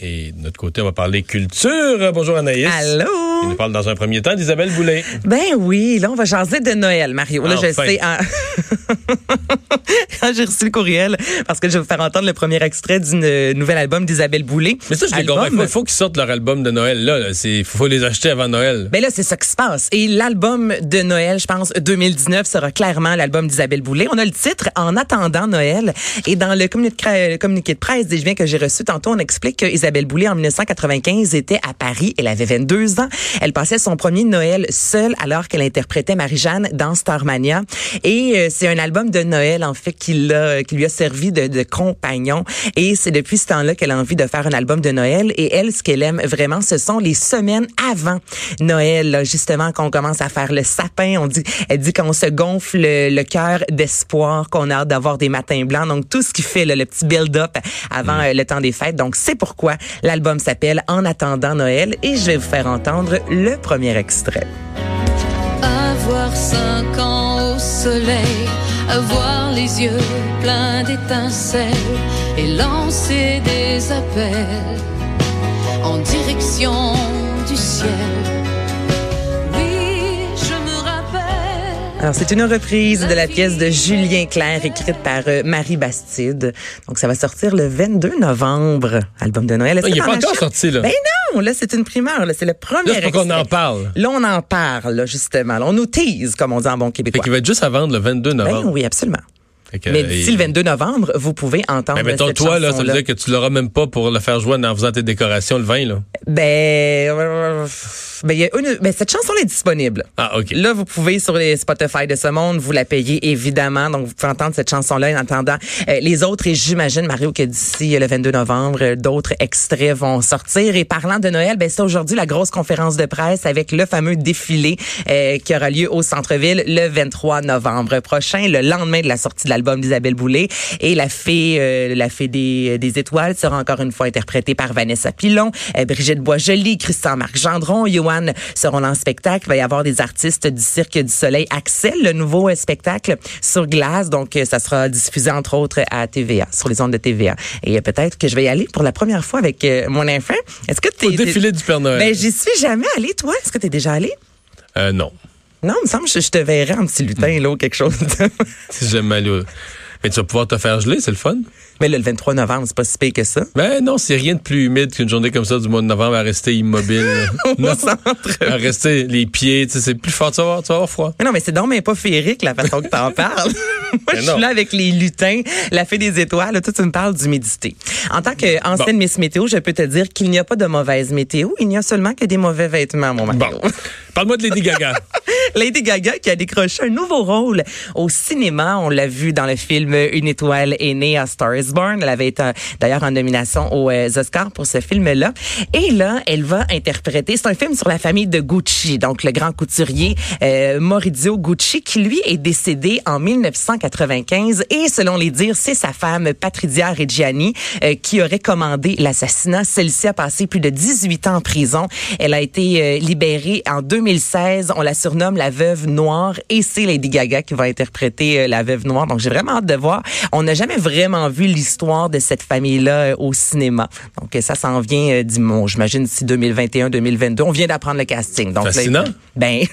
Et de notre côté, on va parler culture. Bonjour Anaïs. Allô? On nous parle dans un premier temps d'Isabelle Boulay. Ben oui, là, on va jaser de Noël, Mario. Là, je Enfin. sais. hein. Quand j'ai reçu le courriel, parce que je vais vous faire entendre le premier extrait d'une nouvel album d'Isabelle Boulay. Mais ça, je les comprends. Il faut, il qu'ils sortent leur album de Noël. Là, c'est faut les acheter avant Noël. Ben là, c'est ça qui se passe. Et l'album de Noël, je pense, 2019 sera clairement l'album d'Isabelle Boulay. On a le titre En attendant Noël. Et dans le communiqué, communiqué de presse des Juviens que j'ai reçu tantôt, on explique que Isabelle Boulay, en 1995, était à Paris. Elle avait 22 ans. Elle passait son premier Noël seule alors qu'elle interprétait Marie-Jeanne dans Starmania. Et euh, c'est un album de Noël, en fait, qui, l'a- qui lui a servi de, de compagnon. Et c'est depuis ce temps-là qu'elle a envie de faire un album de Noël. Et elle, ce qu'elle aime vraiment, ce sont les semaines avant Noël, là, justement, qu'on commence à faire le sapin. On dit, elle dit qu'on se gonfle le, le cœur d'espoir, qu'on a hâte d'avoir des matins blancs. Donc, tout ce qui fait là, le petit build-up avant euh, le temps des fêtes. Donc, c'est pourquoi l'album s'appelle En attendant Noël. Et je vais vous faire entendre le premier extrait. Avoir cinq ans au soleil, avoir les yeux pleins d'étincelles et lancer des appels en direction du ciel. Alors, c'est une reprise de la pièce de Julien Clerc écrite par euh, Marie Bastide. Donc, ça va sortir le 22 novembre, album de Noël. Est-ce Ah, il est t'en pas encore sorti, là. Ben non, là, c'est une primeur. là. C'est le premier Là, c'est qu'on en parle. Là, on en parle, là, justement. Là, on nous tease, comme on dit en bon Fait québécois. qu'il va être juste à vendre le 22 Ben novembre. oui, absolument. Que, Mais d'ici et- le 22 novembre, vous pouvez entendre Ben, mettons, cette toi, là, ça veut dire que tu l'auras même pas pour le faire jouer en faisant tes décorations le 20, là. Ben, euh, ben, il y a une, ben, cette chanson est disponible. Ah, OK. Là, vous pouvez sur les Spotify de ce monde, vous la payez évidemment. Donc, vous pouvez entendre cette chanson-là en attendant euh, les autres. Et j'imagine, Mario, que d'ici euh, le 22 novembre, euh, d'autres extraits vont sortir. Et parlant de Noël, ben, c'est aujourd'hui la grosse conférence de presse avec le fameux défilé euh, qui aura lieu au centre-ville le 23 novembre prochain, le lendemain de la sortie de l'album d'Isabelle Boulay. Et la fée, euh, la fée des, des étoiles sera encore une fois interprétée par Vanessa Pilon, euh, Brigitte Boisjoli, Christian-Marc Gendron, Johan seront là en spectacle. Il va y avoir des artistes du Cirque du Soleil. Axel, le nouveau euh, spectacle sur glace. Donc, euh, ça sera diffusé entre autres à TVA, sur les ondes de TVA. Et euh, peut-être que je vais y aller pour la première fois avec euh, mon enfant. Est-ce que tu Au défilé du Père Noël. Ben, j'y suis jamais allée, toi. Est-ce que tu es déjà allé? Euh, non. Non, il me semble que je, te verrais en petit lutin, là, ou quelque chose. de- j'aime aller au- Mais tu vas pouvoir te faire geler, c'est le fun. Mais là, le 23 novembre, c'est pas si pire que ça. Ben non, c'est rien de plus humide qu'une journée comme ça du mois de novembre à rester immobile. non, centre. à rester les pieds, tu sais, c'est plus fort, tu vas avoir, tu vas avoir froid. Mais non, mais c'est donc mais pas féerique la façon que t'en parles. Moi, je suis là avec les lutins, la fée des étoiles. Toi, tu me parles d'humidité. En tant qu'ancienne Miss Météo, je peux te dire qu'il n'y a pas de mauvaise météo. Il n'y a seulement que des mauvais vêtements, mon Mario. Bon. Parle-moi de Lady Gaga. Lady Gaga qui a décroché un nouveau rôle au cinéma. On l'a vu dans le film Une étoile est née à Star is Born. Elle avait été d'ailleurs en nomination aux euh, Oscars pour ce film-là. Et là, elle va interpréter. C'est un film sur la famille de Gucci, donc le grand couturier euh, Maurizio Gucci, qui lui est décédé en 1995. Et selon les dires, c'est sa femme Patricia Reggiani euh, qui aurait commandé l'assassinat. Celle-ci a passé plus de 18 ans en prison. Elle a été euh, libérée en 2016. On la surnomme veuve noire et c'est Lady Gaga qui va interpréter euh, la veuve noire. Donc j'ai vraiment hâte de voir. On n'a jamais vraiment vu l'histoire de cette famille-là euh, au cinéma. Donc euh, ça s'en vient dimanche, j'imagine d'ici 2021-2022. On vient d'apprendre le casting. Donc là, Fascinant. ben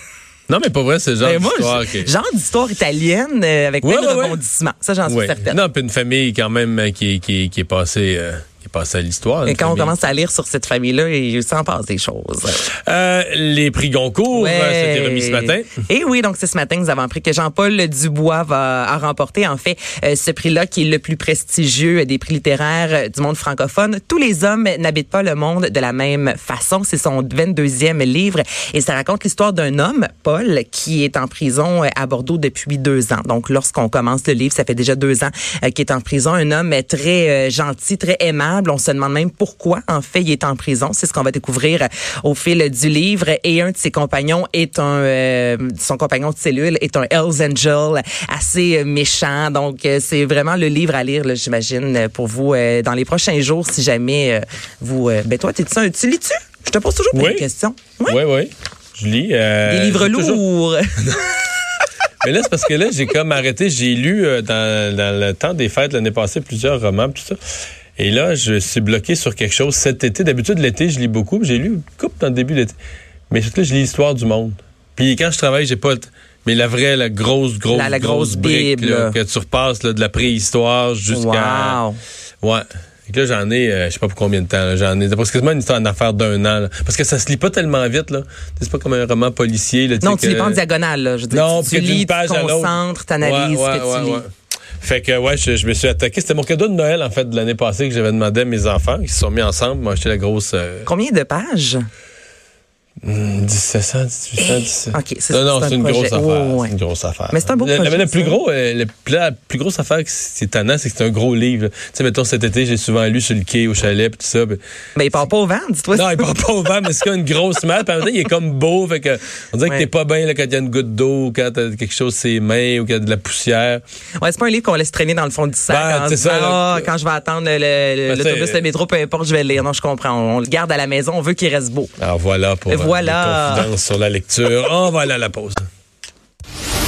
Non, mais pas vrai, c'est genre ben, d'histoire genre d'histoire italienne euh, avec Ouais, plein de ouais, rebondissements. Ça, j'en suis Ouais. certaine. Non, puis une famille quand même qui, qui, qui est passée, euh, qui est à l'histoire. Et quand on commence à lire sur cette famille-là, il s'en passe des choses. Euh, les prix Goncourt, Ouais. euh, c'était remis ce matin. Et oui, donc c'est ce matin que nous avons appris que Jean-Paul Dubois va a remporté en fait euh, ce prix-là qui est le plus prestigieux des prix littéraires euh, du monde francophone. Tous les hommes n'habitent pas le monde de la même façon. C'est son 22e livre et ça raconte l'histoire d'un homme, Paul, qui est en prison à Bordeaux depuis deux ans. Donc lorsqu'on commence le livre, ça fait déjà deux ans qu'il est en prison. Un homme très gentil, très aimable. On se demande même pourquoi en fait il est en prison. C'est ce qu'on va découvrir au fil du livre. Et un de ses compagnons est un, euh, son compagnon de cellule est un Hells Angel assez euh, méchant. Donc euh, c'est vraiment le livre à lire, j'imagine, pour vous euh, dans les prochains jours, si jamais euh, vous. ben toi, t'es-tu un, tu lis-tu? Je te pose toujours plein Oui. de questions. Oui. Oui, oui. Je lis. Des livres j'ai toujours- lourds. Mais là, c'est parce que là, j'ai comme arrêté. J'ai lu euh, dans, dans le temps des fêtes l'année passée plusieurs romans, tout ça. Et là, je suis bloqué sur quelque chose cet été. D'habitude, l'été, je lis beaucoup. J'ai lu une coupe dans le début de l'été. Mais surtout, je lis l'histoire du monde. Puis quand je travaille, j'ai pas... Mais la vraie, la grosse, grosse, La- la grosse brique, Bible, là, que tu repasses là, de la préhistoire jusqu'à... Wow. Ouais. Et là, j'en ai, euh, je sais pas pour combien de temps. J'en ai. C'est quasiment une histoire en affaire d'un an. là. Parce que ça se lit pas tellement vite. là. C'est pas comme un roman policier. Là, Non, tu lis que- pas en diagonale, là. Je veux dire, Non, tu, tu que lis, tu page l'autre. concentres, tu analyses Ouais, ce que ouais, tu ouais, lis. Fait que, ouais, je, me suis attaqué. C'était mon cadeau de Noël, en fait, de l'année passée que j'avais demandé à mes enfants, qui se sont mis ensemble. Moi, acheté la grosse euh, Combien de pages? Hmm, 1700, 1800, 1700. OK, c'est Non, non, c'est un c'est une projet. grosse affaire. Ouais. Une grosse affaire. Mais c'est un beau projet, Le, le plus gros, euh, la plus grosse affaire, c'est étonnant, c'est que c'est un gros livre. Tu sais, mettons, cet été, j'ai souvent lu sur le quai, au chalet, pis tout ça. puis- Ben, il part pas au vent, dis-toi. Non, il part pas au vent, mais c'est comme une grosse. Puis en même temps, il est comme beau. Fait que, on dirait Ouais. que t'es pas bien quand il y a une goutte d'eau, ou quand t'as quelque chose sur ses mains, ou qu'il y a de la poussière. Ouais, c'est pas un livre qu'on laisse traîner dans le fond du sac. Ben, ça, là. Ah, quand je vais attendre le- le- Ben, l'autobus, c'est- le métro, peu importe, je vais le lire. Non, je comprends. On, on le garde à la maison. On veut qu'il reste beau. Alors voilà pour euh, voilà. les confidences sur la lecture. On va aller à la pause.